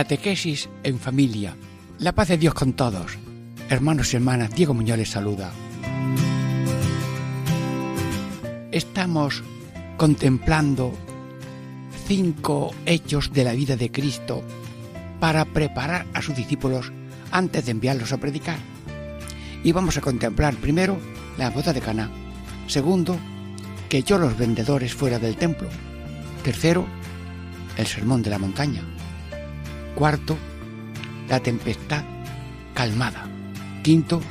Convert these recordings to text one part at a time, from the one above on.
Catequesis en familia. La paz de Dios con todos. Hermanos y hermanas, Diego Muñoz les saluda. Estamos contemplando cinco hechos de la vida de Cristo para preparar a sus discípulos antes de enviarlos a predicar. Y vamos a contemplar primero la boda de Caná. Segundo, que echó los vendedores fuera del templo. Tercero, el sermón de la montaña. Cuarto, la tempestad calmada. Quinto,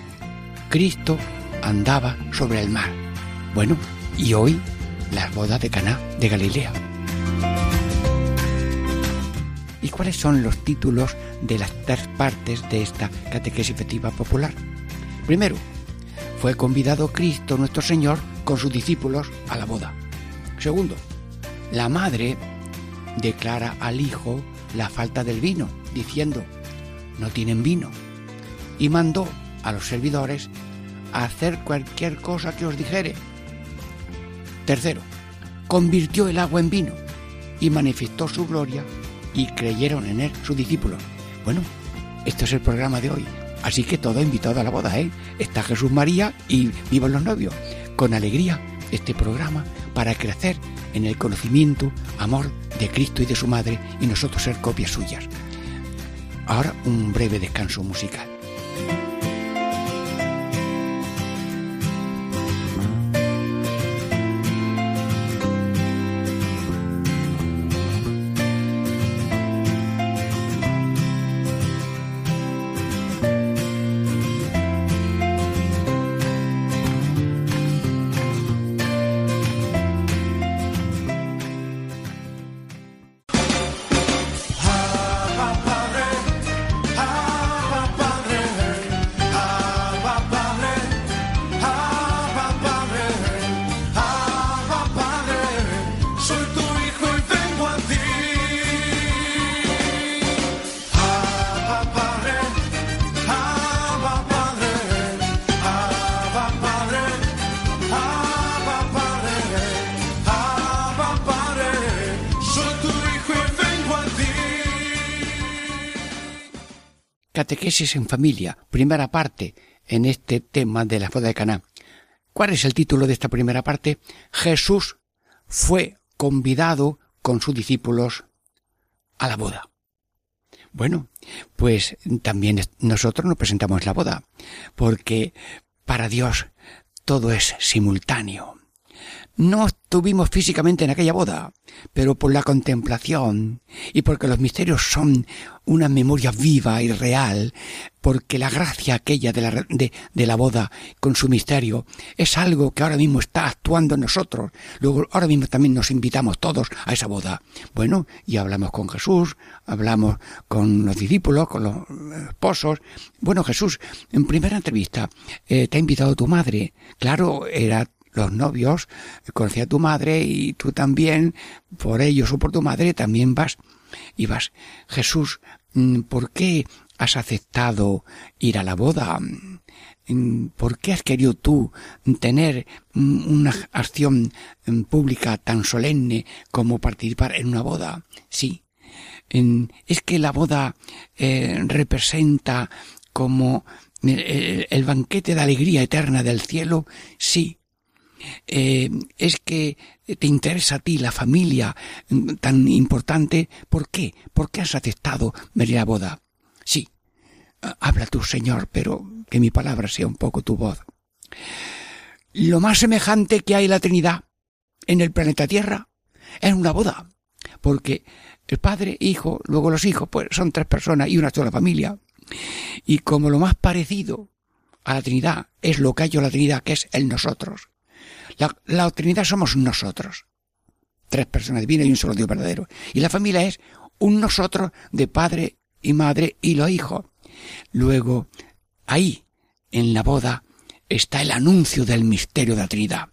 Cristo andaba sobre el mar. Bueno, y hoy las bodas de Caná de Galilea. ¿Y cuáles son los títulos de las tres partes de esta catequesis efectiva popular? Primero, fue convidado Cristo nuestro Señor con sus discípulos a la boda. Segundo, la madre declara al hijo la falta del vino, diciendo, no tienen vino. Y mandó a los servidores a hacer cualquier cosa que os dijere. Tercero, convirtió el agua en vino y manifestó su gloria y creyeron en él sus discípulos. Bueno, esto es el programa de hoy. Así que todo invitado a la boda, ¿eh? Está Jesús María y vivan los novios. Con alegría este programa para crecer en el conocimiento, amor de Cristo y de su Madre y nosotros ser copias suyas. Ahora un breve descanso musical. Catequesis en familia, primera parte en este tema de la boda de Caná. ¿Cuál es el título de esta primera parte? Jesús fue convidado con sus discípulos a la boda. Bueno, pues también nosotros nos presentamos en la boda, porque para Dios todo es simultáneo. No estuvimos físicamente en aquella boda, pero por la contemplación y porque los misterios son una memoria viva y real, porque la gracia aquella de la, de, la boda con su misterio es algo que ahora mismo está actuando en nosotros. Luego, ahora mismo también nos invitamos todos a esa boda. Bueno, y hablamos con Jesús, hablamos con los discípulos, con los esposos. Bueno, Jesús, en primera entrevista, eh, te ha invitado tu madre. Claro, era los novios, conocía a tu madre y tú también, por ellos o por tu madre, también vas y vas. Jesús, mm, ¿por qué has aceptado ir a la boda? Mm, ¿Por qué has querido tú tener mm, una acción pública tan solemne como participar en una boda? Sí. Es que la boda eh, representa como el, el banquete de alegría eterna del cielo. Sí eh, es que te interesa a ti la familia mm, tan importante, ¿por qué? ¿Por qué has aceptado venir a la boda? Sí, habla tú, Señor, pero que mi palabra sea un poco tu voz. Lo más semejante que hay la Trinidad en el planeta Tierra es una boda, porque el Padre, Hijo, luego los hijos, pues son tres personas y una sola familia. Y como lo más parecido a la Trinidad es lo que hay en la Trinidad, que es el nosotros. La, Trinidad somos nosotros. tres personas divinas y un solo Dios verdadero. Y la familia es un nosotros de padre y madre y los hijos. Luego, ahí, en la boda, está el anuncio del misterio de la Trinidad.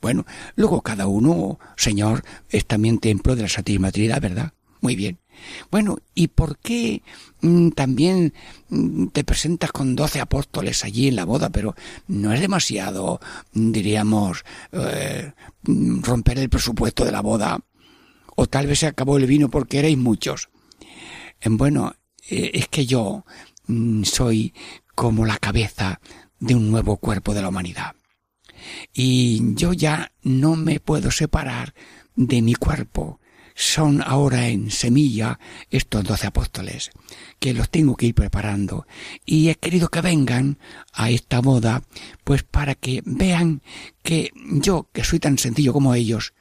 Bueno, luego cada uno, Señor, es también templo de la Santísima Trinidad, ¿verdad? Muy bien. Bueno, ¿y por qué mm, también mm, te presentas con doce apóstoles allí en la boda? Pero no es demasiado, mm, diríamos, eh, romper el presupuesto de la boda. O tal vez se acabó el vino porque erais muchos. Bueno, eh, es que yo soy como la cabeza de un nuevo cuerpo de la humanidad. Y yo ya no me puedo separar de mi cuerpo. Son ahora en semilla estos doce apóstoles, que los tengo que ir preparando. Y he querido que vengan a esta boda, pues para que vean que yo, que soy tan sencillo como ellos,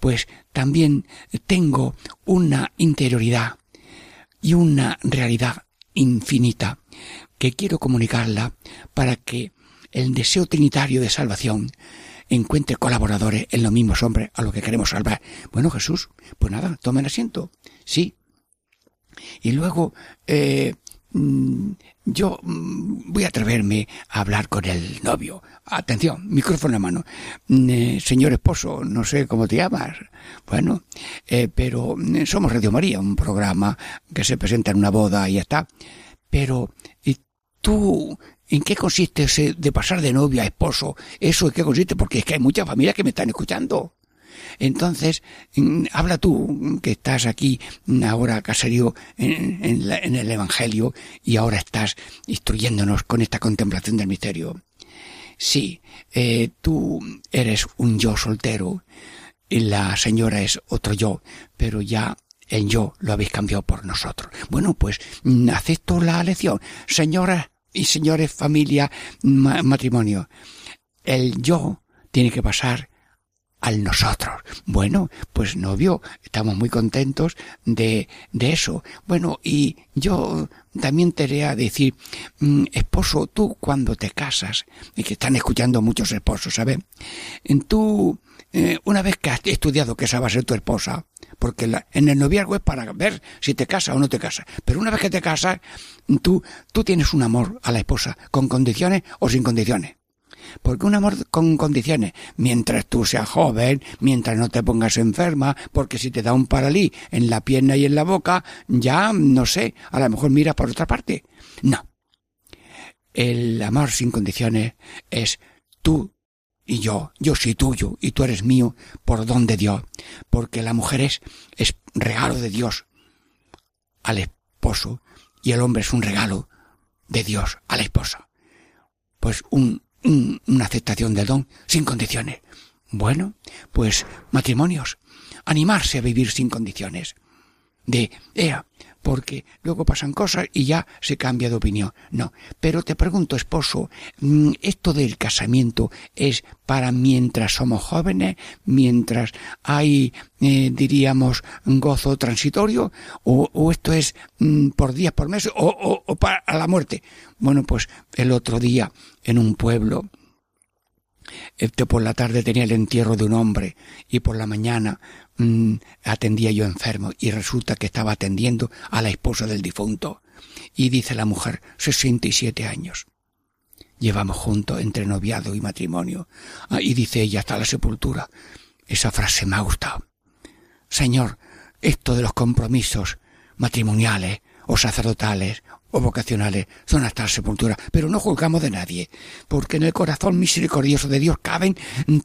pues también tengo una interioridad y una realidad infinita que quiero comunicarla para que el deseo trinitario de salvación encuentre colaboradores en los mismos hombres a los que queremos salvar. Bueno, Jesús, pues nada, tomen asiento. Sí. Y luego, eh, mm, yo mm, voy a atreverme a hablar con el novio. Atención, micrófono en mano. Mm, eh, señor esposo, no sé cómo te llamas. Bueno, eh, pero somos Radio María, un programa que se presenta en una boda y ya está. Pero, ¿y tú ¿En qué consiste ese de pasar de novia a esposo? ¿Eso en qué consiste? Porque es que hay muchas familias que me están escuchando. Entonces, mm, habla tú, que estás aquí ahora, caserío, en, en, el Evangelio, y ahora estás instruyéndonos con esta contemplación del misterio. Sí, eh, tú eres un yo soltero, y la señora es otro yo, pero ya el yo lo habéis cambiado por nosotros. Bueno, pues mm, acepto la lección. Señora, y señores, familia, matrimonio. El yo tiene que pasar al nosotros. Bueno, pues novio, estamos muy contentos de, de eso. Bueno, y yo también te voy a decir, mm, esposo, tú cuando te casas, y que están escuchando muchos esposos, ¿sabes? Tú, eh, una vez que has estudiado que esa va a ser tu esposa, porque en el noviazgo es para ver si te casas o no te casas. Pero una vez que te casas, tú, tú tienes un amor a la esposa, con condiciones o sin condiciones. Porque un amor con condiciones, mientras tú seas joven, mientras no te pongas enferma, porque si te da un paralí en la pierna y en la boca, ya, no sé, a lo mejor miras por otra parte. No. El amor sin condiciones es tú y yo, yo soy tuyo y tú eres mío por don de Dios, porque la mujer es, es regalo de Dios al esposo y el hombre es un regalo de Dios a la esposa. Pues un, una aceptación del don sin condiciones. Bueno, pues matrimonios, animarse a vivir sin condiciones. De, ea, porque luego pasan cosas y ya se cambia de opinión. No, pero te pregunto, esposo, mm, ¿esto del casamiento es para mientras somos jóvenes, mientras hay, eh, diríamos, gozo transitorio, o, esto es mm, por días, por meses, o, o para la muerte? Bueno, pues el otro día, en un pueblo, este por la tarde tenía el entierro de un hombre y por la mañana mm, atendía yo enfermo y resulta que estaba atendiendo a la esposa del difunto. Y dice la mujer, sesenta y siete años. Llevamos juntos entre noviado y matrimonio. Ah, y dice ella hasta la sepultura. Esa frase me ha gustado. Señor, esto de los compromisos matrimoniales o sacerdotales o vocacionales son hasta la sepultura, pero no juzgamos de nadie, porque en el corazón misericordioso de Dios caben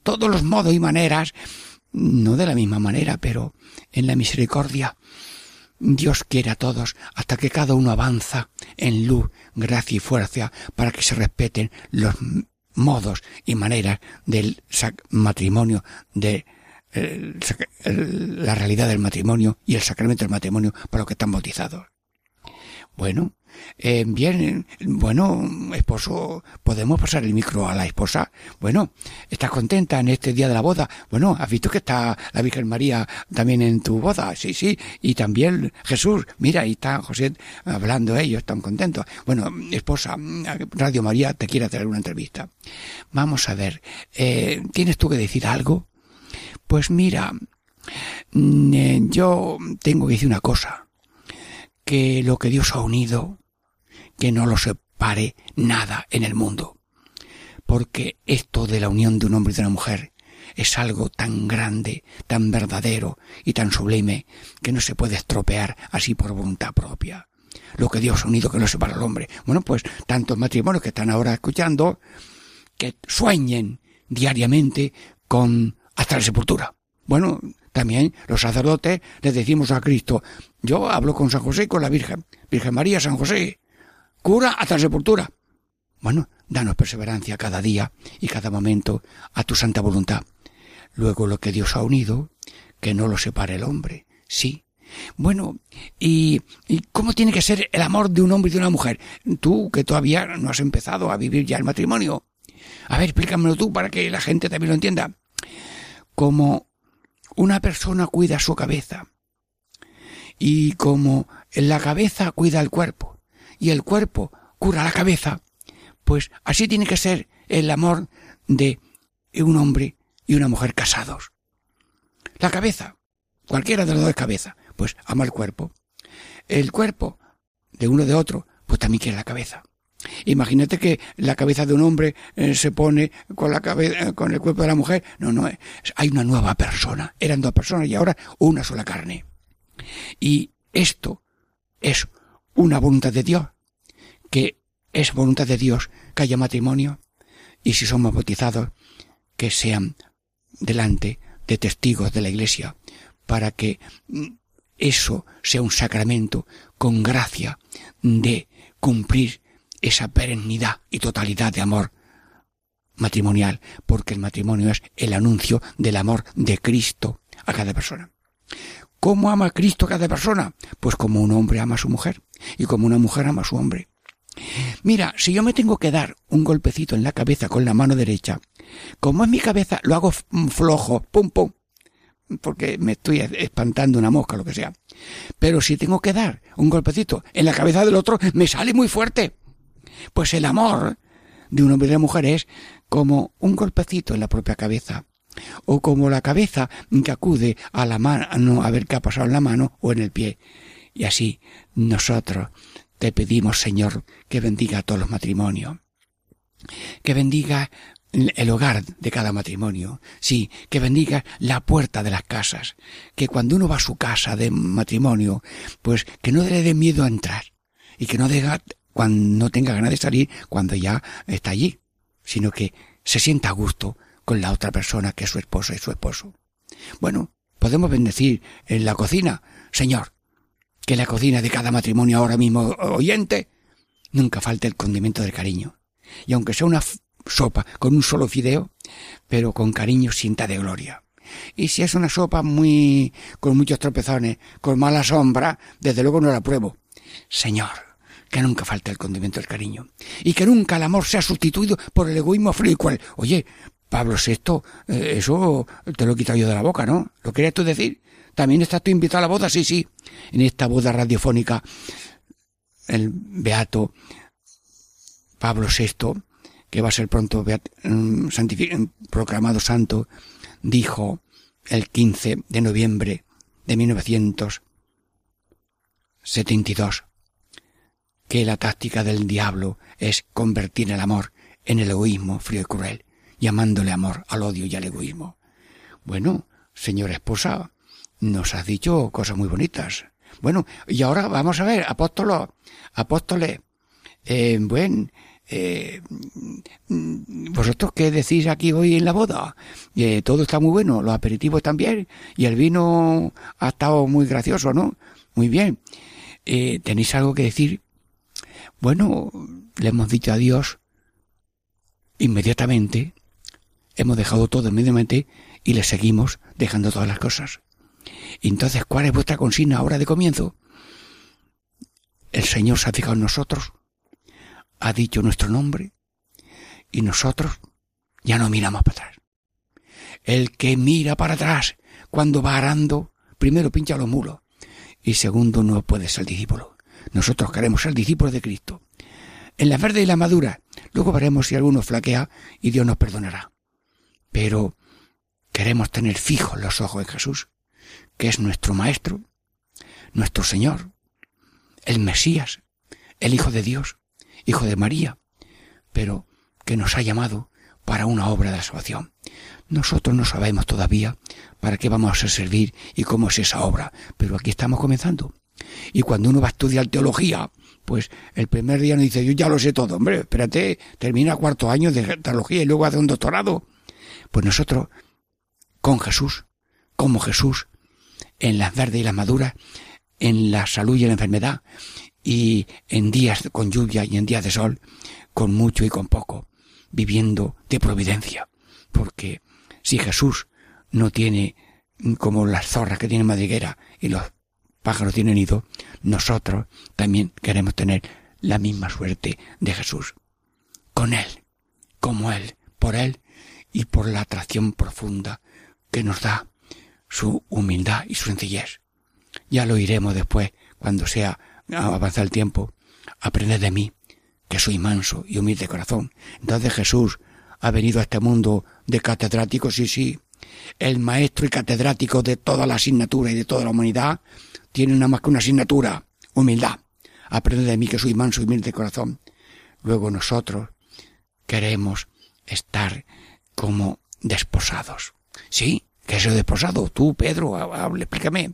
todos los modos y maneras, no de la misma manera, pero en la misericordia. Dios quiere a todos hasta que cada uno avanza en luz, gracia y fuerza para que se respeten los modos y maneras del matrimonio, de la realidad del matrimonio y el sacramento del matrimonio para los que están bautizados. Bueno, eh, bien, bueno, esposo, ¿podemos pasar el micro a la esposa? Bueno, ¿estás contenta en este día de la boda? Bueno, ¿has visto que está la Virgen María también en tu boda? Sí, sí, y también Jesús, mira, ahí está José hablando ellos, están contentos. Bueno, esposa, Radio María te quiere hacer una entrevista. Vamos a ver, eh, ¿tienes tú que decir algo? Pues mira, mm, eh, yo tengo que decir una cosa, que lo que Dios ha unido, que no lo separe nada en el mundo. Porque esto de la unión de un hombre y de una mujer es algo tan grande, tan verdadero y tan sublime que no se puede estropear así por voluntad propia. Lo que Dios ha unido que no separa al hombre. Bueno, pues tantos matrimonios que están ahora escuchando, que sueñen diariamente con hasta la sepultura. Bueno, también los sacerdotes les decimos a Cristo, yo hablo con San José y con la Virgen, Virgen María, San José, cura hasta sepultura. Bueno, danos perseverancia cada día y cada momento a tu santa voluntad. Luego lo que Dios ha unido, que no lo separe el hombre. Sí. Bueno, ¿y, ¿y cómo tiene que ser el amor de un hombre y de una mujer? Tú que todavía no has empezado a vivir ya el matrimonio. A ver, explícamelo tú para que la gente también lo entienda. Como una persona cuida su cabeza y como la cabeza cuida el cuerpo y el cuerpo cura la cabeza, pues así tiene que ser el amor de un hombre y una mujer casados. La cabeza, cualquiera de los dos cabeza, pues ama el cuerpo. El cuerpo de uno de otro, pues también quiere la cabeza. Imagínate que la cabeza de un hombre eh, se pone con la cabeza, con el cuerpo de la mujer. No, no, hay una nueva persona. Eran dos personas y ahora una sola carne. Y esto es una voluntad de Dios, que es voluntad de Dios que haya matrimonio y si somos bautizados, que sean delante de testigos de la Iglesia, para que eso sea un sacramento con gracia de cumplir esa perennidad y totalidad de amor matrimonial, porque el matrimonio es el anuncio del amor de Cristo a cada persona. ¿Cómo ama Cristo a cada persona? Pues como un hombre ama a su mujer y como una mujer ama a su hombre. Mira, si yo me tengo que dar un golpecito en la cabeza con la mano derecha, como es mi cabeza, lo hago flojo, pum pum, porque me estoy espantando una mosca, lo que sea. Pero si tengo que dar un golpecito en la cabeza del otro, me sale muy fuerte. Pues el amor de un hombre y una mujer es como un golpecito en la propia cabeza, o como la cabeza que acude a la mano a ver qué ha pasado en la mano o en el pie. Y así nosotros te pedimos, Señor, que bendiga a todos los matrimonios, que bendiga el hogar de cada matrimonio, sí, que bendiga la puerta de las casas, que cuando uno va a su casa de matrimonio, pues que no le dé miedo a entrar y que no diga cuando no tenga ganas de salir cuando ya está allí, sino que se sienta a gusto con la otra persona que es su esposa y su esposo. Bueno, podemos bendecir en la cocina, Señor, que la cocina de cada matrimonio ahora mismo oyente nunca falte el condimento del cariño. Y aunque sea una sopa con un solo fideo, pero con cariño sienta de gloria. Y si es una sopa muy con muchos tropezones, con mala sombra, desde luego no la pruebo. Señor, que nunca falte el condimento del cariño y que nunca el amor sea sustituido por el egoísmo frío y cual. Oye, Pablo VI, eh, eso te lo he quitado yo de la boca, ¿no? ¿Lo querías tú decir? ¿También estás tú invitado a la boda? Sí, sí. En esta boda radiofónica, el beato Pablo VI, que va a ser pronto mm, proclamado santo, dijo el 15 de noviembre de 1972 que la táctica del diablo es convertir el amor en el egoísmo frío y cruel, llamándole amor al odio y al egoísmo. Bueno, señora esposa, nos has dicho cosas muy bonitas. Bueno, y ahora vamos a ver, apóstolos, apóstoles, eh, buen, eh, vosotros qué decís aquí hoy en la boda todo está muy bueno los aperitivos también y el vino ha estado muy gracioso no muy bien. Eh, tenéis algo que decir bueno, le hemos dicho adiós inmediatamente, hemos dejado todo inmediatamente y le seguimos dejando todas las cosas. Entonces, ¿cuál es vuestra consigna ahora de comienzo? El Señor se ha fijado en nosotros, ha dicho nuestro nombre y nosotros ya no miramos para atrás. El que mira para atrás cuando va arando, primero pincha los mulos y segundo no puede ser discípulo. Nosotros queremos ser discípulos de Cristo. En la verde y la madura, luego veremos si alguno flaquea y Dios nos perdonará. Pero queremos tener fijos los ojos en Jesús, que es nuestro Maestro, nuestro Señor, el Mesías, el Hijo de Dios, Hijo de María, pero que nos ha llamado para una obra de salvación. Nosotros no sabemos todavía para qué vamos a servir y cómo es esa obra, pero aquí estamos comenzando. Y cuando uno va a estudiar teología, pues el primer día nos dice, yo ya lo sé todo, hombre, espérate, termina cuarto año de teología y luego hace un doctorado. Pues nosotros, con Jesús, como Jesús, en las verdes y las maduras, en la salud y en la enfermedad, y en días con lluvia y en días de sol, con mucho y con poco, viviendo de providencia. Porque si Jesús no tiene como las zorras que tienen madriguera y los pájaros tienen nido, nosotros también queremos tener la misma suerte de Jesús. Con Él, como Él, por Él y por la atracción profunda que nos da su humildad y su sencillez. Ya lo iremos después, cuando sea avanzar el tiempo. Aprended de mí, que soy manso y humilde de corazón. Entonces Jesús ha venido a este mundo de catedrático, sí, sí. El maestro y catedrático de toda la asignatura y de toda la humanidad tiene nada más que una asignatura, humildad. Aprende de mí que soy manso y humilde de corazón. Luego nosotros queremos estar como desposados. ¿Sí? ¿Qué es el desposado? Tú, Pedro, hable, explícame.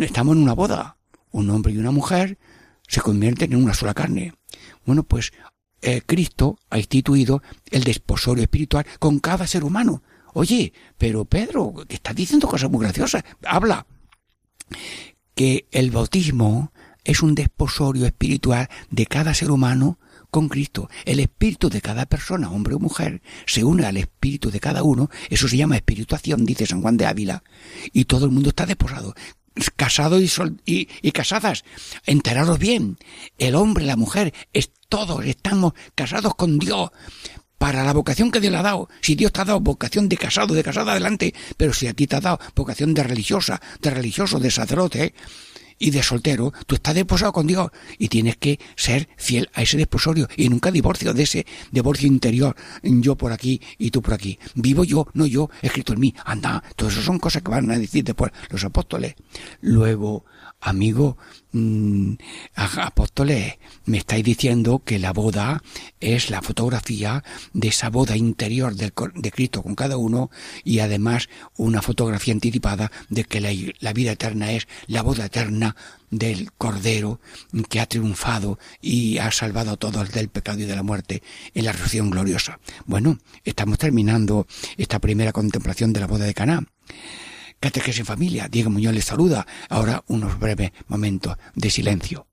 Estamos en una boda. Un hombre y una mujer se convierten en una sola carne. Bueno, pues eh, Cristo ha instituido el desposorio espiritual con cada ser humano. Oye, pero Pedro, estás diciendo cosas muy graciosas. Habla. Que el bautismo es un desposorio espiritual de cada ser humano con Cristo. El espíritu de cada persona, hombre o mujer, se une al espíritu de cada uno. Eso se llama espirituación, dice San Juan de Ávila. Y todo el mundo está desposado casados y, y, casadas, enteraros bien, el hombre, la mujer, todos estamos casados con Dios para la vocación que Dios le ha dado. Si Dios te ha dado vocación de casado, de casada adelante, pero si a ti te ha dado vocación de religiosa, de religioso, de sacerdote, y de soltero, tú estás desposado con Dios y tienes que ser fiel a ese desposorio y nunca divorcio de ese divorcio interior, yo por aquí y tú por aquí. Vivo yo, no yo, escrito en mí. Anda, todo eso son cosas que van a decir después los apóstoles. Luego, amigo, mm, apóstoles, me estáis diciendo que la boda es la fotografía de esa boda interior de Cristo con cada uno y además una fotografía anticipada de que la, la vida eterna es la boda eterna del Cordero que ha triunfado y ha salvado a todos del pecado y de la muerte en la resurrección gloriosa. Bueno, estamos terminando esta primera contemplación de la boda de Caná. Catequesis en familia. Diego Muñoz les saluda. Ahora unos breves momentos de silencio.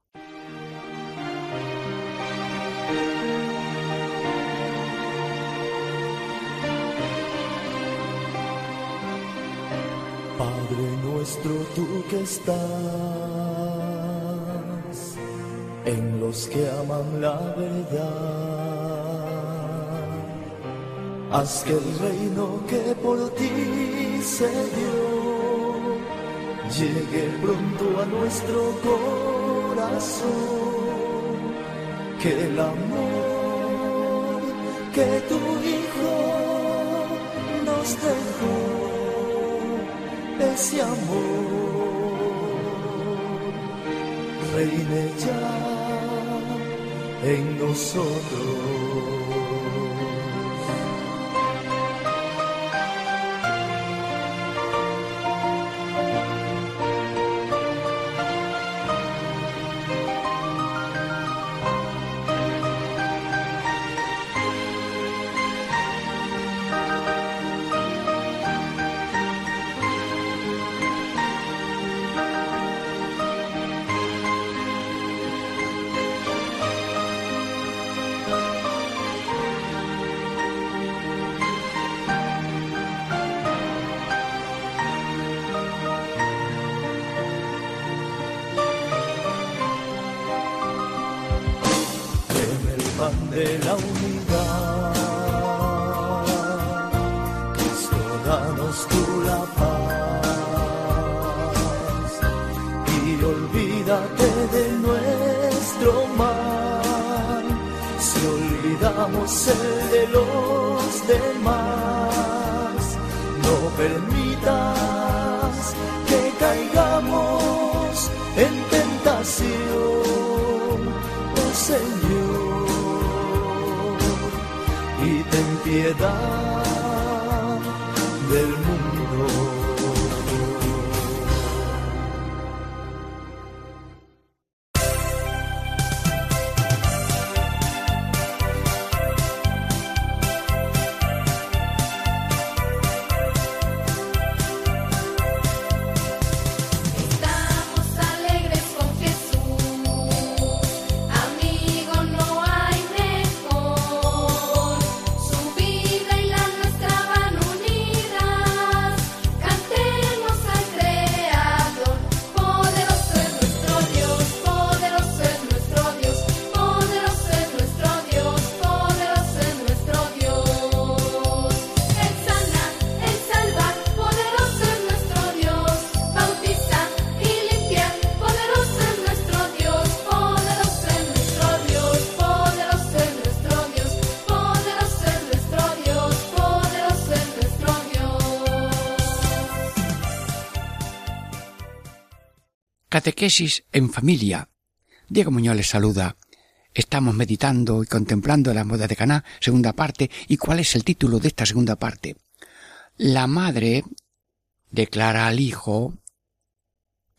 Padre nuestro, tú que estás en los que aman la verdad Haz que el reino que por ti se dio llegue pronto a nuestro corazón. Que el amor que tu Hijo nos dejó, ese amor, reine ya en nosotros. tú la paz y olvídate de nuestro mal. Si olvidamos el de los demás no permitas que caigamos en tentación oh Señor. Y ten piedad del Catequesis en familia. Diego Muñoz les saluda. Estamos meditando y contemplando la moda de Caná, segunda parte. ¿Y cuál es el título de esta segunda parte? La madre declara al hijo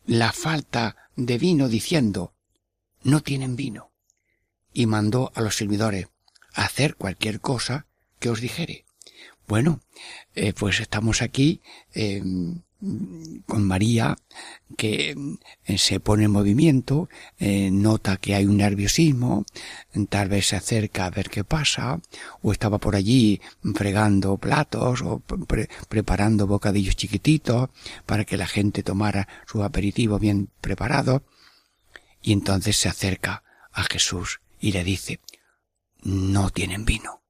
la falta de vino diciendo no tienen vino y mandó a los servidores hacer cualquier cosa que os dijere. Bueno, eh, pues estamos aquí eh, con María que eh, se pone en movimiento, eh, nota que hay un nerviosismo, tal vez se acerca a ver qué pasa, o estaba por allí fregando platos o preparando bocadillos chiquititos para que la gente tomara su aperitivo bien preparado, y entonces se acerca a Jesús y le dice, no tienen vino.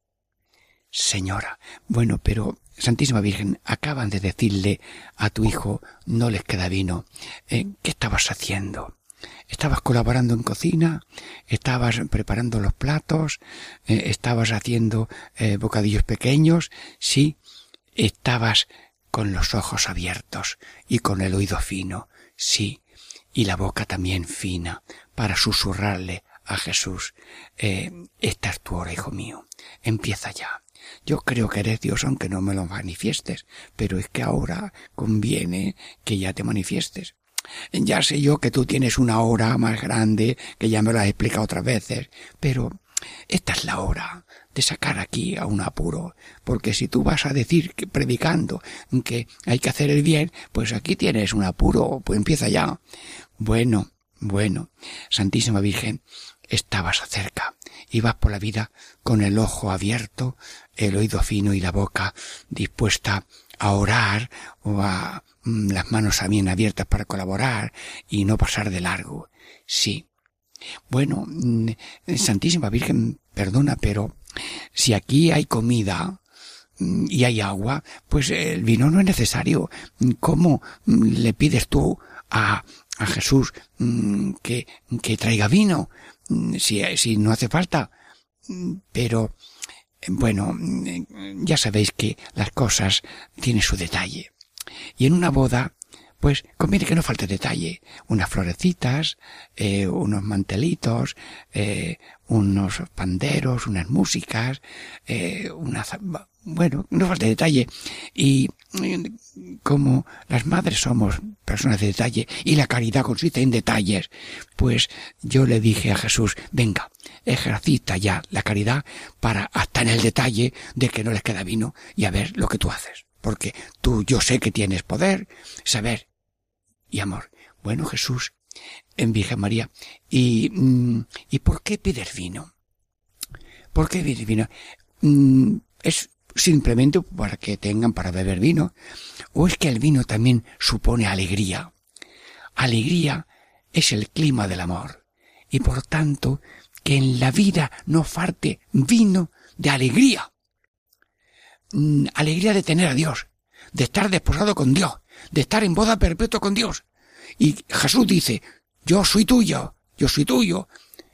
Señora, bueno, pero Santísima Virgen, acaban de decirle a tu hijo no les queda vino. Eh, ¿Qué estabas haciendo? ¿Estabas colaborando en cocina? ¿Estabas preparando los platos? Eh, ¿Estabas haciendo eh, bocadillos pequeños? Sí, estabas con los ojos abiertos y con el oído fino. Sí, y la boca también fina para susurrarle a Jesús. esta es tu hora, hijo mío. Empieza ya. Yo creo que eres Dios aunque no me lo manifiestes, pero es que ahora conviene que ya te manifiestes. Ya sé yo que tú tienes una hora más grande, que ya me lo has explicado otras veces, pero esta es la hora de sacar aquí a un apuro, porque si tú vas a decir que predicando que hay que hacer el bien, pues aquí tienes un apuro, pues empieza ya. Bueno, bueno, Santísima Virgen, estabas cerca, ibas por la vida con el ojo abierto, el oído fino y la boca dispuesta a orar o a mm, las manos también abiertas para colaborar y no pasar de largo. Sí. Bueno, mm, Santísima Virgen, perdona, pero si aquí hay comida mm, y hay agua, pues el vino no es necesario. ¿Cómo le pides tú a, a Jesús que, que traiga vino si, si no hace falta? Pero bueno, ya sabéis que las cosas tienen su detalle. Y en una boda, pues conviene que no falte detalle. Unas florecitas, eh, unos mantelitos, eh, unos panderos, unas músicas, eh, una, bueno, no falte detalle. Y como las madres somos personas de detalle y la caridad consiste en detalles, pues yo le dije a Jesús, venga, ejercita ya la caridad para hasta en el detalle de que no les queda vino y a ver lo que tú haces. Porque tú yo sé que tienes poder, saber y amor. Bueno, Jesús, en Virgen María, ¿y, mm, ¿y por qué pides vino? ¿Por qué pides vino? Mm, es simplemente para que tengan para beber vino, o es que el vino también supone alegría. Alegría es el clima del amor, y por tanto que en la vida no falte vino de alegría. Mm, alegría de tener a Dios, de estar desposado con Dios, de estar en boda perpetua con Dios. Y Jesús dice, yo soy tuyo, yo soy tuyo.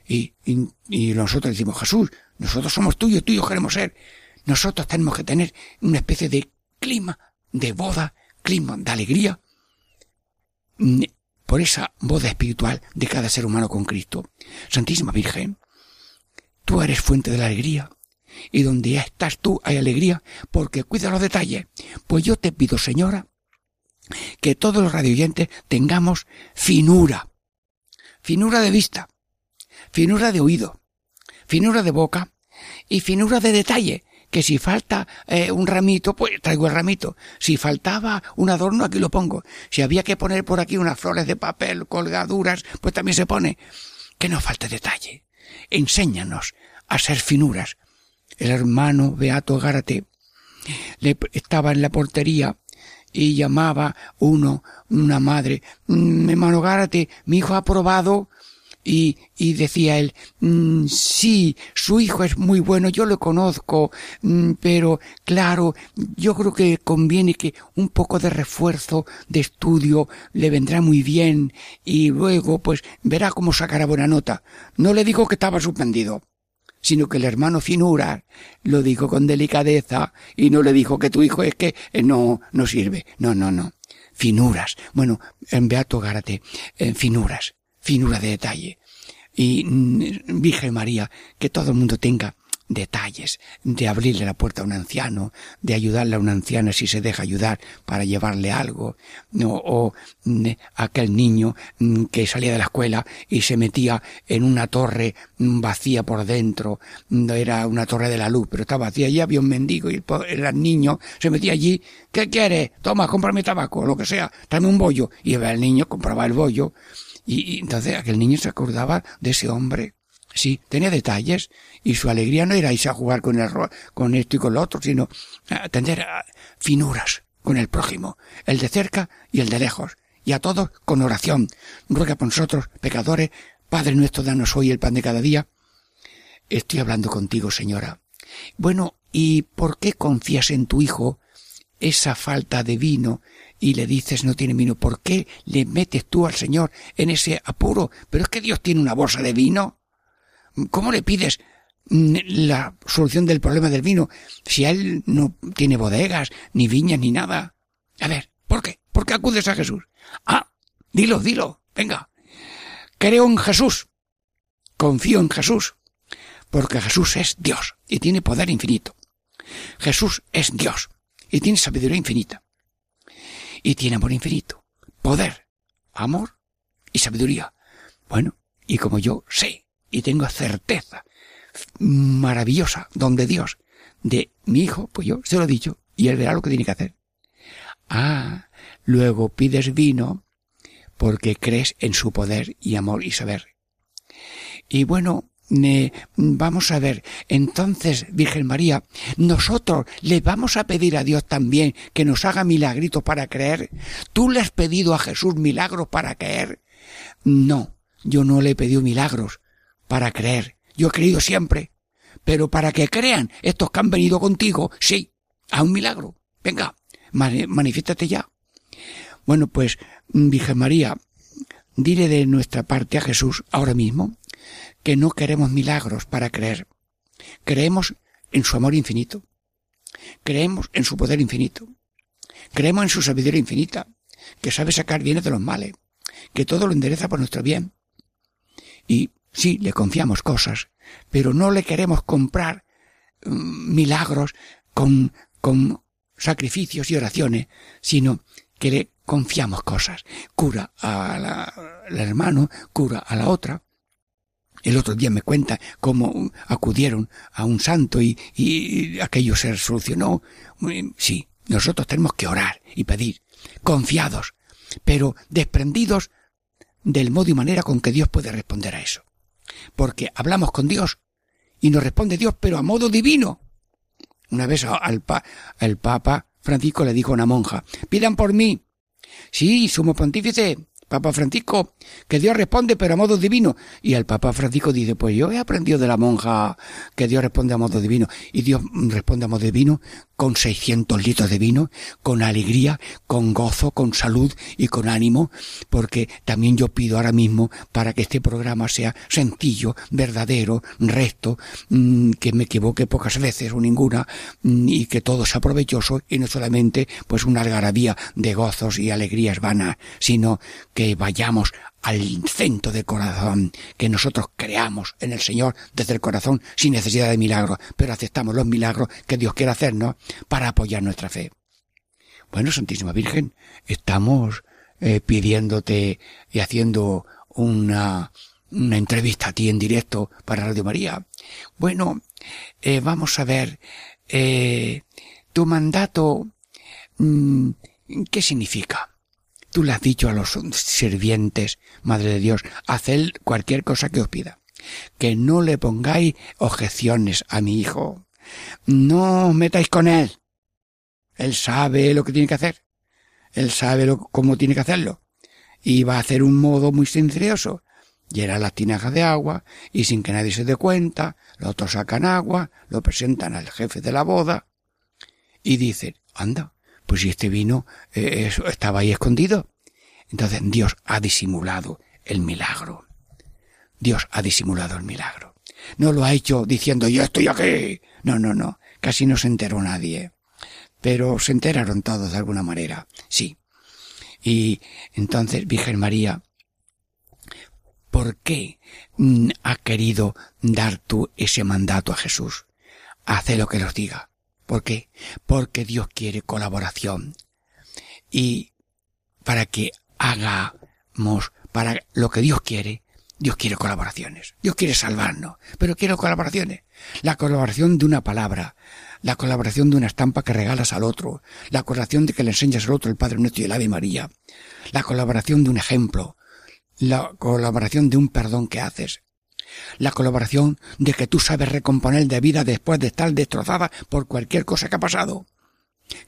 Y, y, y nosotros decimos, Jesús, nosotros somos tuyos, tuyos queremos ser. Nosotros tenemos que tener una especie de clima de boda, clima de alegría, mm, por esa boda espiritual de cada ser humano con Cristo. Santísima Virgen, tú eres fuente de la alegría, y donde estás tú hay alegría, porque cuida los detalles. Pues yo te pido, señora, que todos los radioyentes tengamos finura, finura de vista, finura de oído, finura de boca y finura de detalle, que si falta eh, un ramito, pues traigo el ramito. Si faltaba un adorno, aquí lo pongo. Si había que poner por aquí unas flores de papel colgaduras, pues también se pone. Que no falte detalle. Enséñanos a ser finuras. El hermano Beato Gárate le, estaba en la portería y llamaba uno, una madre, mm, hermano Gárate, mi hijo ha probado y, y decía él, mm, sí, su hijo es muy bueno, yo lo conozco, mm, pero claro, yo creo que conviene que un poco de refuerzo de estudio le vendrá muy bien y luego pues verá cómo sacará buena nota. No le digo que estaba suspendido, sino que el hermano Finura lo dijo con delicadeza y no le dijo que tu hijo es que eh, no, no sirve. No, no, no. Finuras. Bueno, en Beato Gárate, en finuras finura de detalle. Y mm, Virgen María, que todo el mundo tenga detalles, de abrirle la puerta a un anciano, de ayudarle a una anciana si se deja ayudar para llevarle algo, no, o mm, aquel niño mm, que salía de la escuela y se metía en una torre vacía por dentro, era una torre de la luz, pero estaba vacía, y había un mendigo y el, niño se metía allí, ¿qué quiere? Toma, cómprame tabaco, lo que sea, tráeme un bollo, y el niño compraba el bollo, y, entonces aquel niño se acordaba de ese hombre. Sí, tenía detalles y su alegría no era irse a jugar con, el, con esto y con lo otro, sino atender a finuras con el prójimo, el de cerca y el de lejos, y a todos con oración. Ruega por nosotros, pecadores, Padre nuestro, danos hoy el pan de cada día. Estoy hablando contigo, señora. Bueno, ¿y por qué confías en tu hijo esa falta de vino y le dices no tiene vino, ¿por qué le metes tú al Señor en ese apuro? Pero es que Dios tiene una bolsa de vino. ¿Cómo le pides la solución del problema del vino si él no tiene bodegas, ni viñas, ni nada? A ver, ¿por qué? ¿Por qué acudes a Jesús? Ah, dilo, dilo, venga. Creo en Jesús. Confío en Jesús. Porque Jesús es Dios y tiene poder infinito. Jesús es Dios y tiene sabiduría infinita y tiene amor infinito, poder, amor y sabiduría. Bueno, y como yo sé y tengo certeza maravillosa donde Dios de mi hijo, pues yo se lo he dicho y él verá lo que tiene que hacer. Ah, luego pides vino porque crees en su poder y amor y saber. Y bueno, vamos a ver, entonces, Virgen María, nosotros le vamos a pedir a Dios también que nos haga milagritos para creer. ¿Tú le has pedido a Jesús milagros para creer? No, yo no le he pedido milagros para creer. Yo he creído siempre. Pero para que crean estos que han venido contigo, sí, a un milagro. Venga, manifiéstate ya. Bueno, pues, Virgen María, dile de nuestra parte a Jesús ahora mismo que no queremos milagros para creer. Creemos en su amor infinito. Creemos en su poder infinito. Creemos en su sabiduría infinita, que sabe sacar bienes de los males, que todo lo endereza por nuestro bien. Y sí, le confiamos cosas, pero no le queremos comprar mm, milagros con, con sacrificios y oraciones, sino que le confiamos cosas. Cura al hermano, cura a la otra, el otro día me cuenta cómo acudieron a un santo y, aquello se solucionó. Sí, nosotros tenemos que orar y pedir, confiados, pero desprendidos del modo y manera con que Dios puede responder a eso. Porque hablamos con Dios y nos responde Dios, pero a modo divino. Una vez al el Papa Francisco le dijo a una monja, pidan por mí. Sí, sumo pontífice, Papa Francisco, que Dios responde pero a modo divino. Y el Papa Francisco dice, pues yo he aprendido de la monja que Dios responde a modo divino. Y Dios responde a modo divino con 600 litros de vino, con alegría, con gozo, con salud y con ánimo, porque también yo pido ahora mismo para que este programa sea sencillo, verdadero, recto, mm, que me equivoque pocas veces o ninguna, mm, y que todo sea provechoso y no solamente pues una algarabía de gozos y alegrías vanas, sino que vayamos al centro del corazón, que nosotros creamos en el Señor desde el corazón sin necesidad de milagros, pero aceptamos los milagros que Dios quiere hacernos para apoyar nuestra fe. Bueno, Santísima Virgen, estamos eh, pidiéndote y haciendo una, una entrevista a ti en directo para Radio María. Bueno, eh, vamos a ver, eh, tu mandato, mm, ¿qué significa? Tú le has dicho a los sirvientes, Madre de Dios, haced cualquier cosa que os pida. Que no le pongáis objeciones a mi hijo. No os metáis con él. Él sabe lo que tiene que hacer. Él sabe cómo tiene que hacerlo. Y va a hacer un modo muy silencioso. Llena las tinajas de agua y sin que nadie se dé cuenta, los otros sacan agua, lo presentan al jefe de la boda y dicen, anda, pues si este vino eh, estaba ahí escondido. Entonces Dios ha disimulado el milagro. Dios ha disimulado el milagro. No lo ha hecho diciendo yo estoy aquí. No, no, no. Casi no se enteró nadie. Pero se enteraron todos de alguna manera. Sí. Y entonces, Virgen María, ¿por qué mm, ha querido dar tú ese mandato a Jesús? Hace lo que los diga. ¿Por qué? Porque Dios quiere colaboración. Y para que hagamos para lo que Dios quiere, Dios quiere colaboraciones. Dios quiere salvarnos, pero quiere colaboraciones. La colaboración de una palabra, la colaboración de una estampa que regalas al otro, la colaboración de que le enseñas al otro el Padre Nuestro y el Ave María, la colaboración de un ejemplo, la colaboración de un perdón que haces, la colaboración de que tú sabes recomponer de vida después de estar destrozada por cualquier cosa que ha pasado.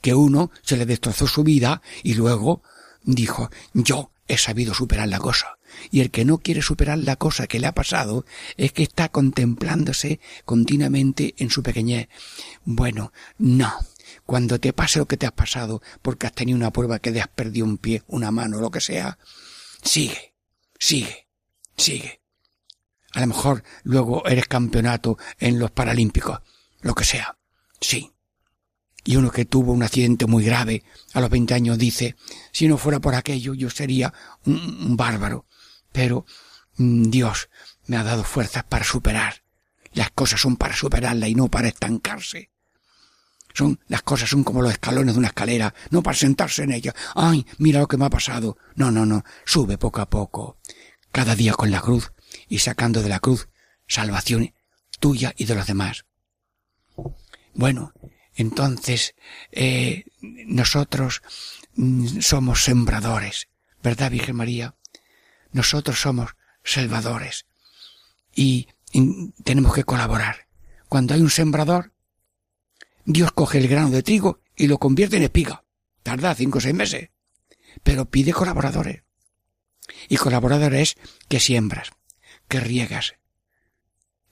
Que uno se le destrozó su vida y luego dijo, yo he sabido superar la cosa. Y el que no quiere superar la cosa que le ha pasado es que está contemplándose continuamente en su pequeñez. Bueno, no. Cuando te pase lo que te has pasado porque has tenido una prueba que te has perdido un pie, una mano, lo que sea, sigue, sigue, sigue. A lo mejor luego eres campeonato en los Paralímpicos, lo que sea. Sí. Y uno que tuvo un accidente muy grave a los 20 años dice, si no fuera por aquello yo sería un, bárbaro. Pero mm, Dios me ha dado fuerzas para superar. Las cosas son para superarla y no para estancarse. Son, las cosas son como los escalones de una escalera, no para sentarse en ella. Ay, mira lo que me ha pasado. No, no, no. Sube poco a poco. Cada día con la cruz y sacando de la cruz salvación tuya y de los demás. Bueno, entonces eh, nosotros mm, somos sembradores, ¿verdad, Virgen María? Nosotros somos salvadores y, y tenemos que colaborar. Cuando hay un sembrador, Dios coge el grano de trigo y lo convierte en espiga. Tarda cinco o seis meses. Pero pide colaboradores. Y colaboradores que siembras que riegas.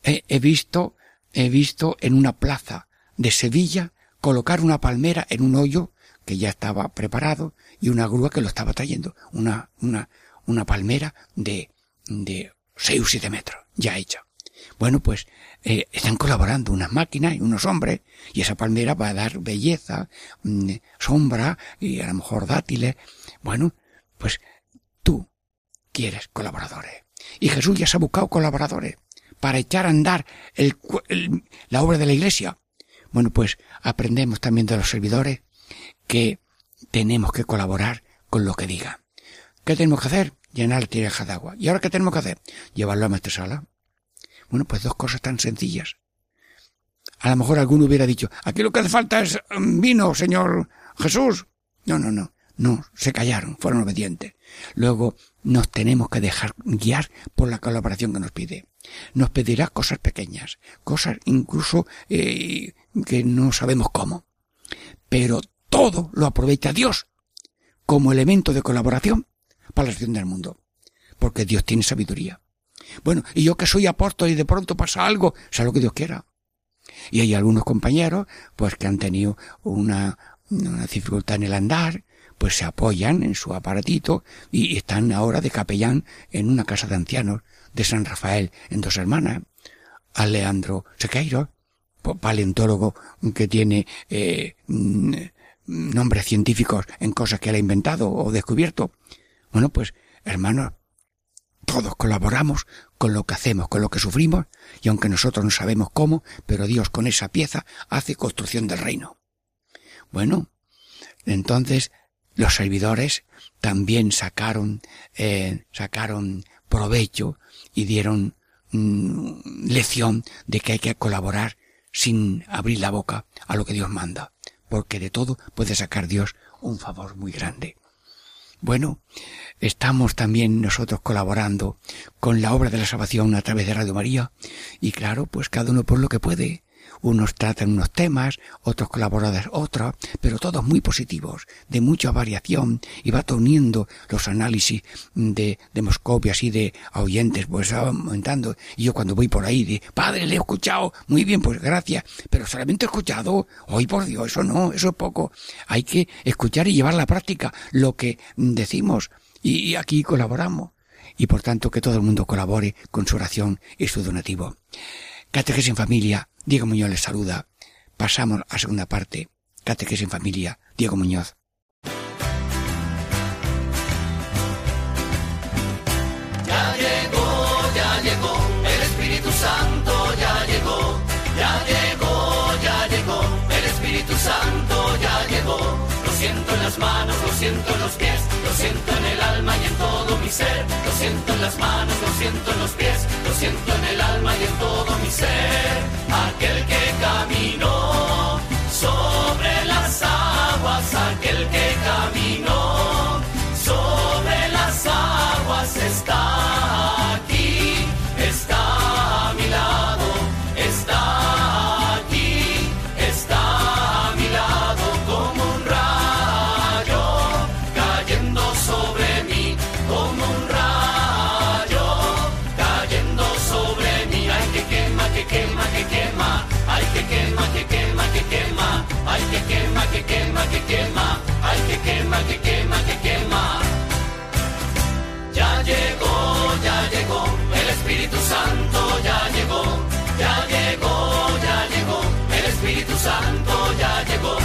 He, visto, he visto en una plaza de Sevilla colocar una palmera en un hoyo que ya estaba preparado y una grúa que lo estaba trayendo. Una, una, una palmera de, de seis o siete metros, ya hecha. Bueno, pues eh, están colaborando unas máquinas y unos hombres y esa palmera va a dar belleza, mm, sombra y a lo mejor dátiles. Bueno, pues tú quieres colaboradores. Y Jesús ya se ha buscado colaboradores para echar a andar el, la obra de la iglesia. Bueno, pues aprendemos también de los servidores que tenemos que colaborar con lo que diga. ¿Qué tenemos que hacer? Llenar la tiraja de agua. ¿Y ahora qué tenemos que hacer? Llevarlo a sala. Bueno, pues dos cosas tan sencillas. A lo mejor alguno hubiera dicho, aquí lo que hace falta es mm, vino, Señor Jesús. No, no, no. No, se callaron, fueron obedientes. Luego nos tenemos que dejar guiar por la colaboración que nos pide. Nos pedirá cosas pequeñas, cosas incluso eh, que no sabemos cómo. Pero todo lo aprovecha Dios como elemento de colaboración para la acción del mundo. Porque Dios tiene sabiduría. Bueno, y yo que soy apóstol y de pronto pasa algo, sea lo que Dios quiera. Y hay algunos compañeros, pues que han tenido una, una dificultad en el andar, pues se apoyan en su aparatito y están ahora de capellán en una casa de ancianos de San Rafael en Dos Hermanas. A Leandro Sequeiro, paleontólogo que tiene eh, mm, nombres científicos en cosas que él ha inventado o descubierto. Bueno, pues, hermanos, todos colaboramos con lo que hacemos, con lo que sufrimos, y aunque nosotros no sabemos cómo, pero Dios con esa pieza hace construcción del reino. Bueno, entonces los servidores también sacaron, eh, sacaron provecho y dieron mm, lección de que hay que colaborar sin abrir la boca a lo que Dios manda, porque de todo puede sacar Dios un favor muy grande. Bueno, estamos también nosotros colaborando con la obra de la salvación a través de Radio María y claro, pues cada uno por lo que puede unos tratan unos temas, otros colaboradores otros, pero todos muy positivos, de mucha variación, y va uniendo los análisis de, de Moscovia, así de oyentes, pues aumentando. Y yo cuando voy por ahí, de, padre, le he escuchado, muy bien, pues gracias, pero solamente he escuchado, hoy por Dios, eso no, eso es poco. Hay que escuchar y llevar a la práctica lo que decimos, y aquí colaboramos y por tanto que todo el mundo colabore con su oración y su donativo. Catequesis en familia, Diego Muñoz les saluda. Pasamos a segunda parte. Catequesis en familia, Diego Muñoz. Ya llegó, ya llegó, el Espíritu Santo ya llegó. Ya llegó, ya llegó, el Espíritu Santo ya llegó. Lo siento en las manos, lo siento en los pies, lo siento en el alma y en todo mi ser. Lo siento en las manos, lo siento en los pies, siento en el alma y en todo mi ser. Santo ya llegó.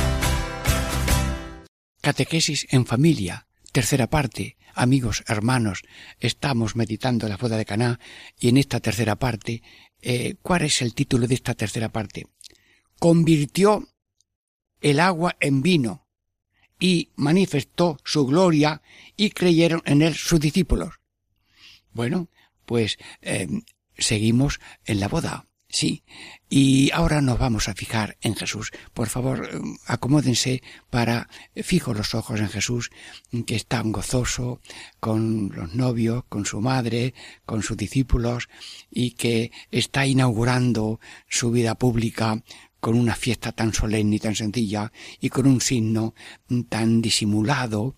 Catequesis en familia, tercera parte. Amigos, hermanos, estamos meditando la boda de Caná y en esta tercera parte, eh, ¿cuál es el título de esta tercera parte? Convirtió el agua en vino y manifestó su gloria y creyeron en él sus discípulos. Bueno, pues eh, seguimos en la boda, sí. Y ahora nos vamos a fijar en Jesús. Por favor, eh, acomódense para fijo los ojos en Jesús, que es tan gozoso con los novios, con su madre, con sus discípulos, y que está inaugurando su vida pública con una fiesta tan solemne y tan sencilla y con un signo tan disimulado,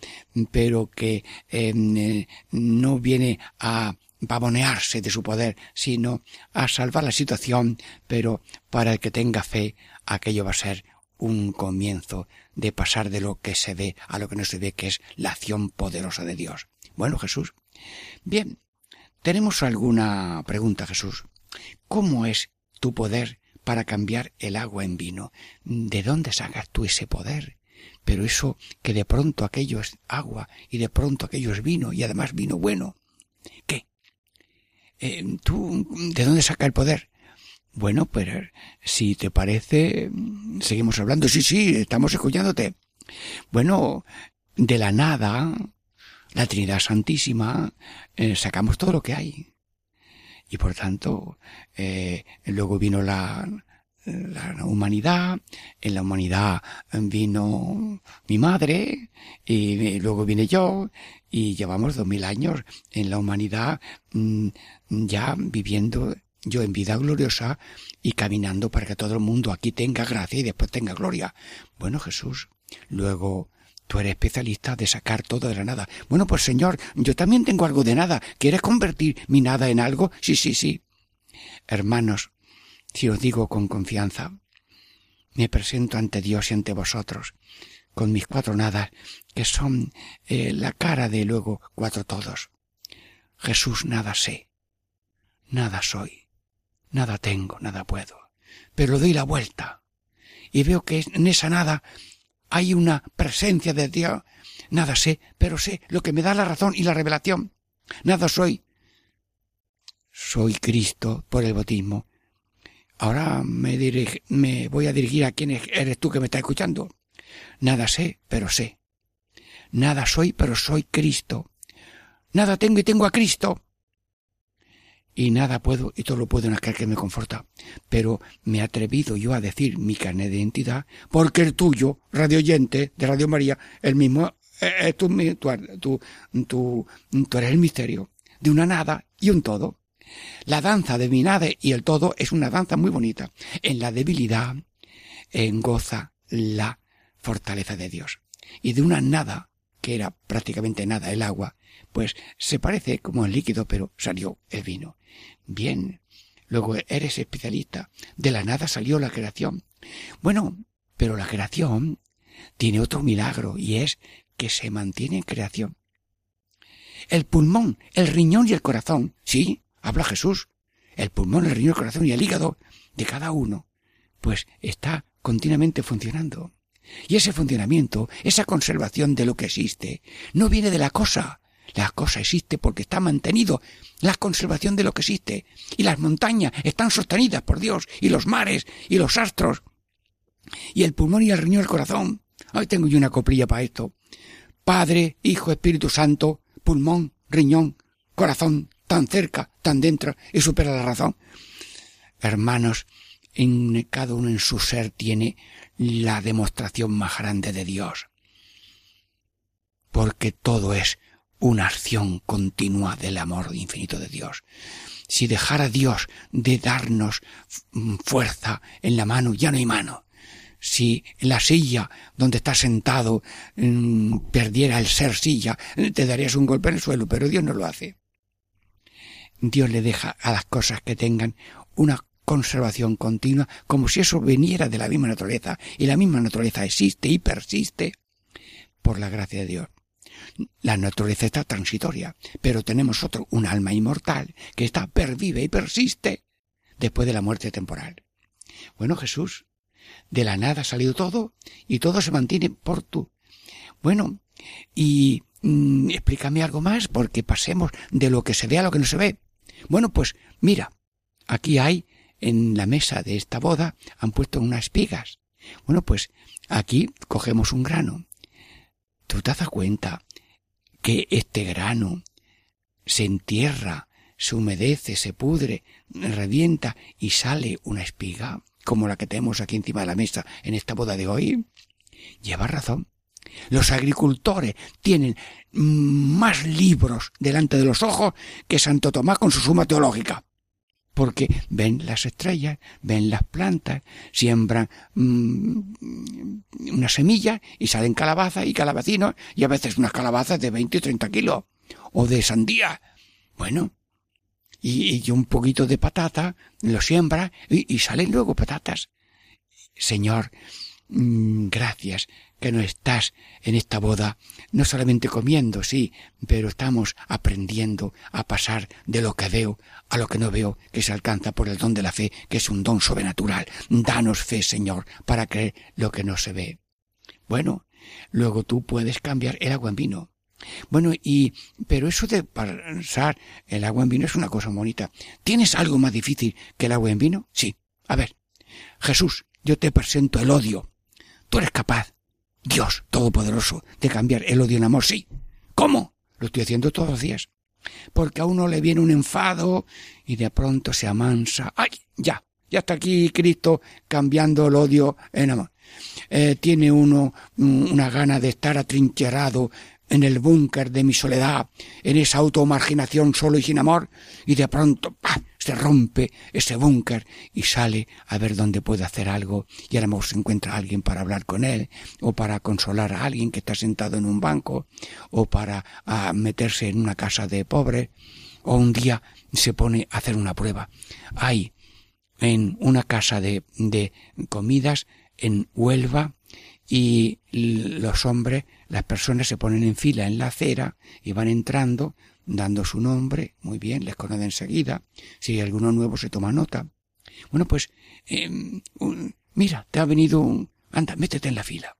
pero que eh, no viene a pavonearse de su poder, sino a salvar la situación, pero para el que tenga fe, aquello va a ser un comienzo de pasar de lo que se ve a lo que no se ve, que es la acción poderosa de Dios. Bueno, Jesús. Bien, tenemos alguna pregunta, Jesús. ¿Cómo es tu poder para cambiar el agua en vino. ¿De dónde sacas tú ese poder? Pero eso que de pronto aquello es agua y de pronto aquello es vino y además vino bueno. ¿Qué? Eh, ¿Tú de dónde saca el poder? Bueno, pero si te parece, seguimos hablando. Sí, sí, estamos escuchándote. Bueno, de la nada, la Trinidad Santísima, eh, sacamos todo lo que hay y por tanto eh, luego vino la, la humanidad, en la humanidad vino mi madre y luego vine yo y llevamos dos mil años en la humanidad mm, ya viviendo yo en vida gloriosa y caminando para que todo el mundo aquí tenga gracia y después tenga gloria. Bueno, Jesús, luego Tú eres especialista de sacar todo de la nada. Bueno, pues señor, yo también tengo algo de nada. ¿Quieres convertir mi nada en algo? Sí, sí, sí. Hermanos, si os digo con confianza, me presento ante Dios y ante vosotros, con mis cuatro nadas, que son eh, la cara de luego cuatro todos. Jesús nada sé, nada soy, nada tengo, nada puedo, pero doy la vuelta y veo que en esa nada hay una presencia de Dios. Nada sé, pero sé lo que me da la razón y la revelación. Nada soy. Soy Cristo por el bautismo. Ahora me, me voy a dirigir a quién eres tú que me estás escuchando. Nada sé, pero sé. Nada soy, pero soy Cristo. Nada tengo y tengo a Cristo. Y nada puedo y todo lo puedo en aquel que me conforta. Pero me he atrevido yo a decir mi carnet de identidad porque el tuyo, radio oyente de Radio María, el mismo, eh, tú, tú, tú, tú eres el misterio de una nada y un todo. La danza de mi nada y el todo es una danza muy bonita. En la debilidad en goza la fortaleza de Dios. Y de una nada, que era prácticamente nada el agua, pues se parece como el líquido, pero salió el vino. Bien. Luego eres especialista. De la nada salió la creación. Bueno, pero la creación tiene otro milagro y es que se mantiene en creación. El pulmón, el riñón y el corazón, sí, habla Jesús. El pulmón, el riñón, el corazón y el hígado de cada uno, pues está continuamente funcionando. Y ese funcionamiento, esa conservación de lo que existe, no viene de la cosa. La cosa existe porque está mantenido la conservación de lo que existe. Y las montañas están sostenidas por Dios, y los mares, y los astros. Y el pulmón y el riñón, el corazón. Hoy tengo yo una coplilla para esto. Padre, Hijo, Espíritu Santo, pulmón, riñón, corazón, tan cerca, tan dentro, y supera la razón. Hermanos, en cada uno en su ser tiene la demostración más grande de Dios. Porque todo es una acción continua del amor infinito de Dios. Si dejara Dios de darnos fuerza en la mano, ya no hay mano. Si la silla donde estás sentado mm, perdiera el ser silla, te darías un golpe en el suelo, pero Dios no lo hace. Dios le deja a las cosas que tengan una conservación continua, como si eso viniera de la misma naturaleza, y la misma naturaleza existe y persiste por la gracia de Dios. La naturaleza está transitoria, pero tenemos otro, un alma inmortal, que está pervive y persiste después de la muerte temporal. Bueno, Jesús, de la nada ha salido todo y todo se mantiene por tú. Bueno, y mm, explícame algo más porque pasemos de lo que se ve a lo que no se ve. Bueno, pues mira, aquí hay en la mesa de esta boda han puesto unas espigas. Bueno, pues aquí cogemos un grano. ¿Tú te das cuenta que este grano se entierra, se humedece, se pudre, revienta y sale una espiga, como la que tenemos aquí encima de la mesa en esta boda de hoy? Lleva razón. Los agricultores tienen más libros delante de los ojos que Santo Tomás con su suma teológica porque ven las estrellas, ven las plantas, siembran mm, una semilla y salen calabazas y calabacinos y a veces unas calabazas de 20 o 30 kilos o de sandía. Bueno, y, y un poquito de patata lo siembra y, salen luego patatas. Señor, mm, gracias que no estás en esta boda no solamente comiendo, sí, pero estamos aprendiendo a pasar de lo que veo a lo que no veo, que se alcanza por el don de la fe, que es un don sobrenatural. Danos fe, Señor, para creer lo que no se ve. Bueno, luego tú puedes cambiar el agua en vino. Bueno, y, pero eso de pasar el agua en vino es una cosa bonita. ¿Tienes algo más difícil que el agua en vino? Sí. A ver, Jesús, yo te presento el odio. Tú eres capaz Dios Todopoderoso, de cambiar el odio en amor, sí. ¿Cómo? Lo estoy haciendo todos los días. Porque a uno le viene un enfado y de pronto se amansa. ¡Ay! Ya, ya está aquí Cristo cambiando el odio en amor. Eh, tiene uno mm, una gana de estar atrincherado en el búnker de mi soledad, en esa automarginación solo y sin amor, y de pronto se rompe ese búnker y sale a ver dónde puede hacer algo, y a lo mejor se encuentra alguien para hablar con él, o para consolar a alguien que está sentado en un banco, o para meterse en una casa de pobre, o un día se pone a hacer una prueba. Ay, en una casa de, de comidas en Huelva y los hombres, las personas se ponen en fila en la acera y van entrando dando su nombre, muy bien, les conoce enseguida, si hay alguno nuevo se toma nota. Bueno, pues, em, mira, te ha venido un, anda, métete en la fila.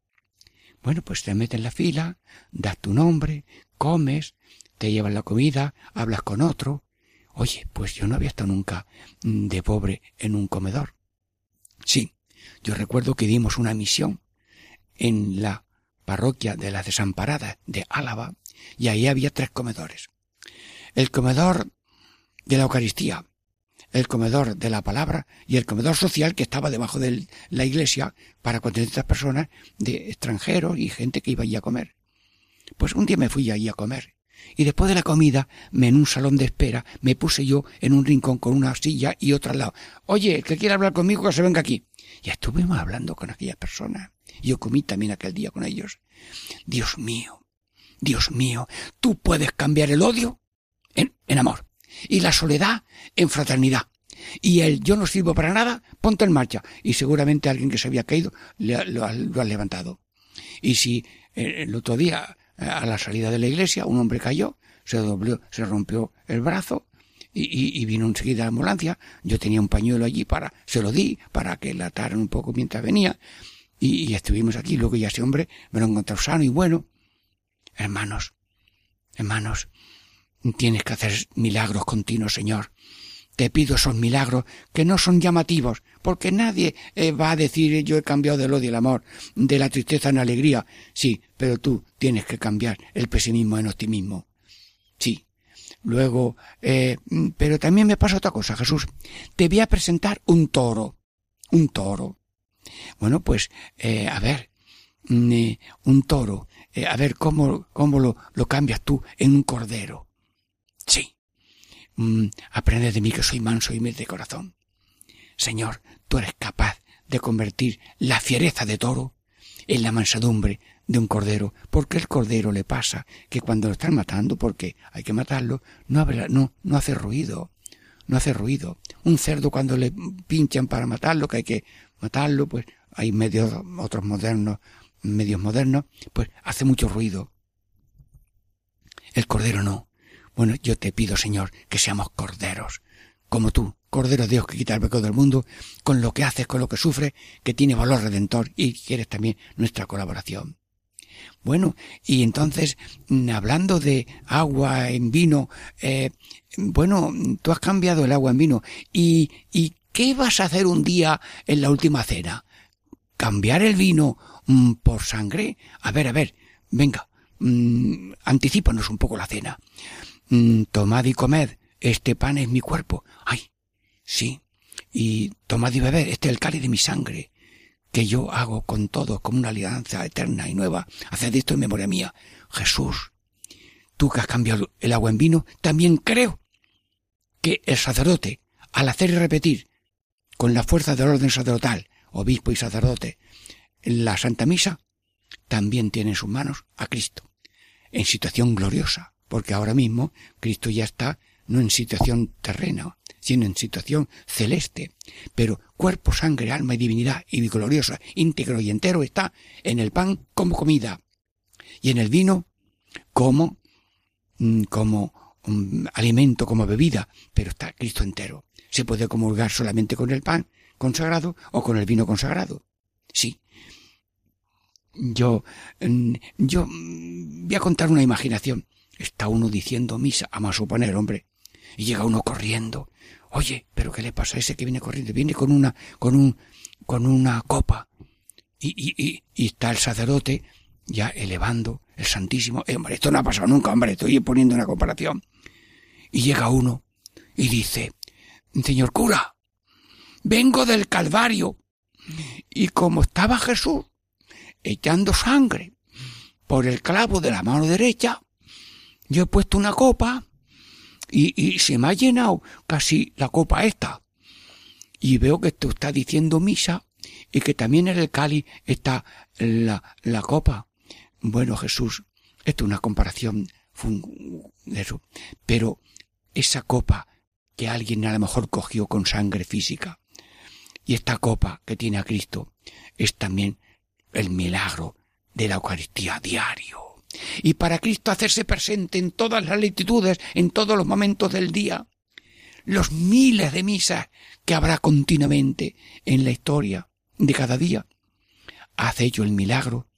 Bueno, pues te metes en la fila, das tu nombre, comes, te llevan la comida, hablas con otro. Oye, pues yo no había estado nunca mm, de pobre en un comedor. Sí, yo recuerdo que dimos una misión en la parroquia de las desamparadas de Álava y ahí había tres comedores. El comedor de la Eucaristía, el comedor de la palabra y el comedor social que estaba debajo de la iglesia para contener a estas personas de extranjeros y gente que iba allí a comer. Pues un día me fui allí a comer y después de la comida, me en un salón de espera, me puse yo en un rincón con una silla y otra al lado. Oye, el que quiera hablar conmigo, que se venga aquí. Y estuvimos hablando con aquellas personas. Yo comí también aquel día con ellos. Dios mío, Dios mío, tú puedes cambiar el odio en, amor y la soledad en fraternidad. Y el yo no sirvo para nada, ponte en marcha. Y seguramente alguien que se había caído lo, ha levantado. Y si eh, el otro día, a la salida de la iglesia, un hombre cayó, se dobló, se rompió el brazo, y, y, vino enseguida la ambulancia. Yo tenía un pañuelo allí para, se lo di para que la ataran un poco mientras venía. Y, estuvimos aquí. Luego ya ese hombre me lo encontró sano y bueno. Hermanos, hermanos, tienes que hacer milagros continuos, Señor. Te pido esos milagros que no son llamativos, porque nadie eh, va a decir yo he cambiado del odio al amor, de la tristeza en alegría. Sí, pero tú tienes que cambiar el pesimismo en optimismo. Sí. Luego, eh, pero también me pasa otra cosa, Jesús. Te voy a presentar un toro. Un toro. Bueno, pues, eh, a ver, mm, eh, un toro, eh, a ver cómo, cómo lo, lo cambias tú en un cordero. Sí. Mm, aprende de mí que soy manso y humilde de corazón. Señor, tú eres capaz de convertir la fiereza de toro en la mansedumbre de un cordero, porque el cordero le pasa que cuando lo están matando, porque hay que matarlo, no, no, no hace ruido, no hace ruido. Un cerdo cuando le pinchan para matarlo, que hay que matarlo, pues hay medios, otros modernos, medios modernos, pues hace mucho ruido. El cordero no. Bueno, yo te pido, Señor, que seamos corderos, como tú, Cordero Dios que quita el pecado del mundo, con lo que haces, con lo que sufres, que tiene valor redentor y quieres también nuestra colaboración. Bueno, y entonces, mm, hablando de agua en vino, eh, bueno, tú has cambiado el agua en vino. ¿Y, ¿Y qué vas a hacer un día en la última cena? ¿Cambiar el vino mm, por sangre? A ver, a ver, venga, mm, un poco la cena. Mm, tomad y comed, este pan es mi cuerpo. Ay, sí, y tomad y bebed, este es el cáliz de mi sangre que yo hago con todos como una alianza eterna y nueva. Haced esto en memoria mía. Jesús, tú que has cambiado el agua en vino, también creo que el sacerdote, al hacer y repetir, con la fuerza del orden sacerdotal, obispo y sacerdote, la Santa Misa, también tiene en sus manos a Cristo, en situación gloriosa, porque ahora mismo Cristo ya está no en situación terrena, sino en situación celeste. Pero cuerpo, sangre, alma y divinidad y gloriosa, íntegro y entero está en el pan como comida y en el vino como, mm, como mm, alimento, como bebida, pero está Cristo entero. Se puede comulgar solamente con el pan consagrado o con el vino consagrado. Sí. Yo, mm, yo voy a contar una imaginación. Está uno diciendo misa, a suponer, hombre, y llega uno corriendo Oye, pero ¿qué le pasa a ese que viene corriendo? Viene con una, con un, con una copa. Y, y, y, y está el sacerdote ya elevando el Santísimo. Eh, hombre, esto no ha pasado nunca, hombre, estoy poniendo una comparación. Y llega uno y dice, Señor cura, vengo del Calvario. Y como estaba Jesús echando sangre por el clavo de la mano derecha, yo he puesto una copa y, y se me ha llenado casi la copa esta. Y veo que tú está diciendo misa y que también en el cáliz está la, la copa. Bueno, Jesús, esto es una comparación de eso. Pero esa copa que alguien a lo mejor cogió con sangre física, Y esta copa que tiene a Cristo es también el milagro de la Eucaristía diario. Y para Cristo hacerse presente en todas las latitudes, en todos los momentos del día, los miles de misas que habrá continuamente en la historia de cada día, hace ello el milagro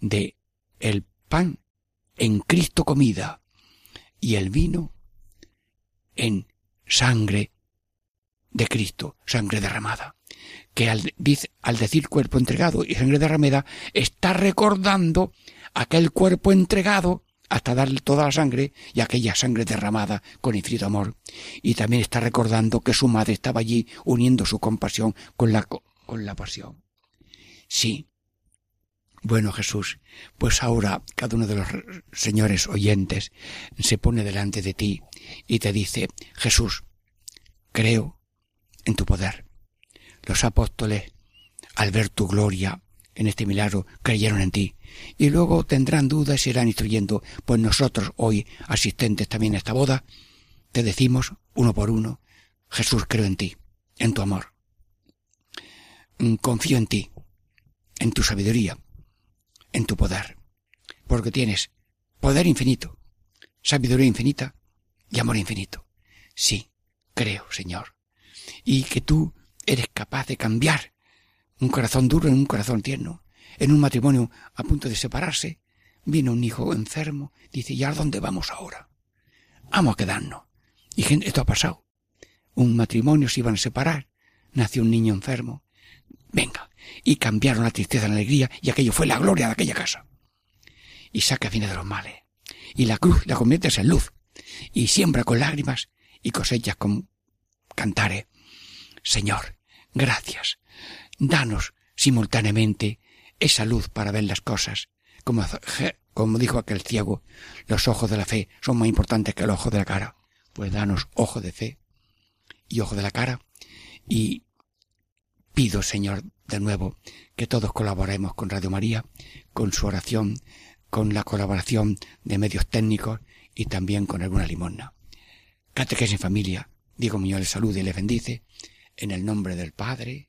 de el pan en Cristo comida y el vino en sangre de Cristo, sangre derramada, que al, al decir cuerpo entregado y sangre derramada está recordando aquel cuerpo entregado hasta darle toda la sangre y aquella sangre derramada con infinito amor. Y también está recordando que su madre estaba allí uniendo su compasión con la, con la pasión. Sí. Bueno, Jesús, pues ahora cada uno de los señores oyentes se pone delante de ti y te dice, Jesús, creo en tu poder. Los apóstoles, al ver tu gloria en este milagro, creyeron en ti. Y luego tendrán dudas y irán instruyendo. Pues nosotros, hoy, asistentes también a esta boda, te decimos, uno por uno, Jesús, creo en ti, en tu amor. Mm, confío en ti, en tu sabiduría, en tu poder. Porque tienes poder infinito, sabiduría infinita y amor infinito. Sí, creo, Señor. Y que tú eres capaz de cambiar un corazón duro en un corazón tierno. En un matrimonio a punto de separarse, vino un hijo enfermo, dice, ¿y a dónde vamos ahora? Vamos a quedarnos. Y esto ha pasado. Un matrimonio se iban a separar, nació un niño enfermo. Venga, y cambiaron la tristeza en alegría, y aquello fue la gloria de aquella casa. Y saca fines de los males. Y la cruz la conviertes en luz. Y siembra con lágrimas y cosechas con cantares. Señor, gracias. Danos simultáneamente esa luz para ver las cosas. Como, como dijo aquel ciego, los ojos de la fe son más importantes que el ojo de la cara. Pues danos ojo de fe y ojo de la cara. Y pido, Señor, de nuevo, que todos colaboremos con Radio María, con su oración, con la colaboración de medios técnicos y también con alguna limosna. Catequesis en familia, Diego Muñoz le saluda y le bendice, en el nombre del Padre,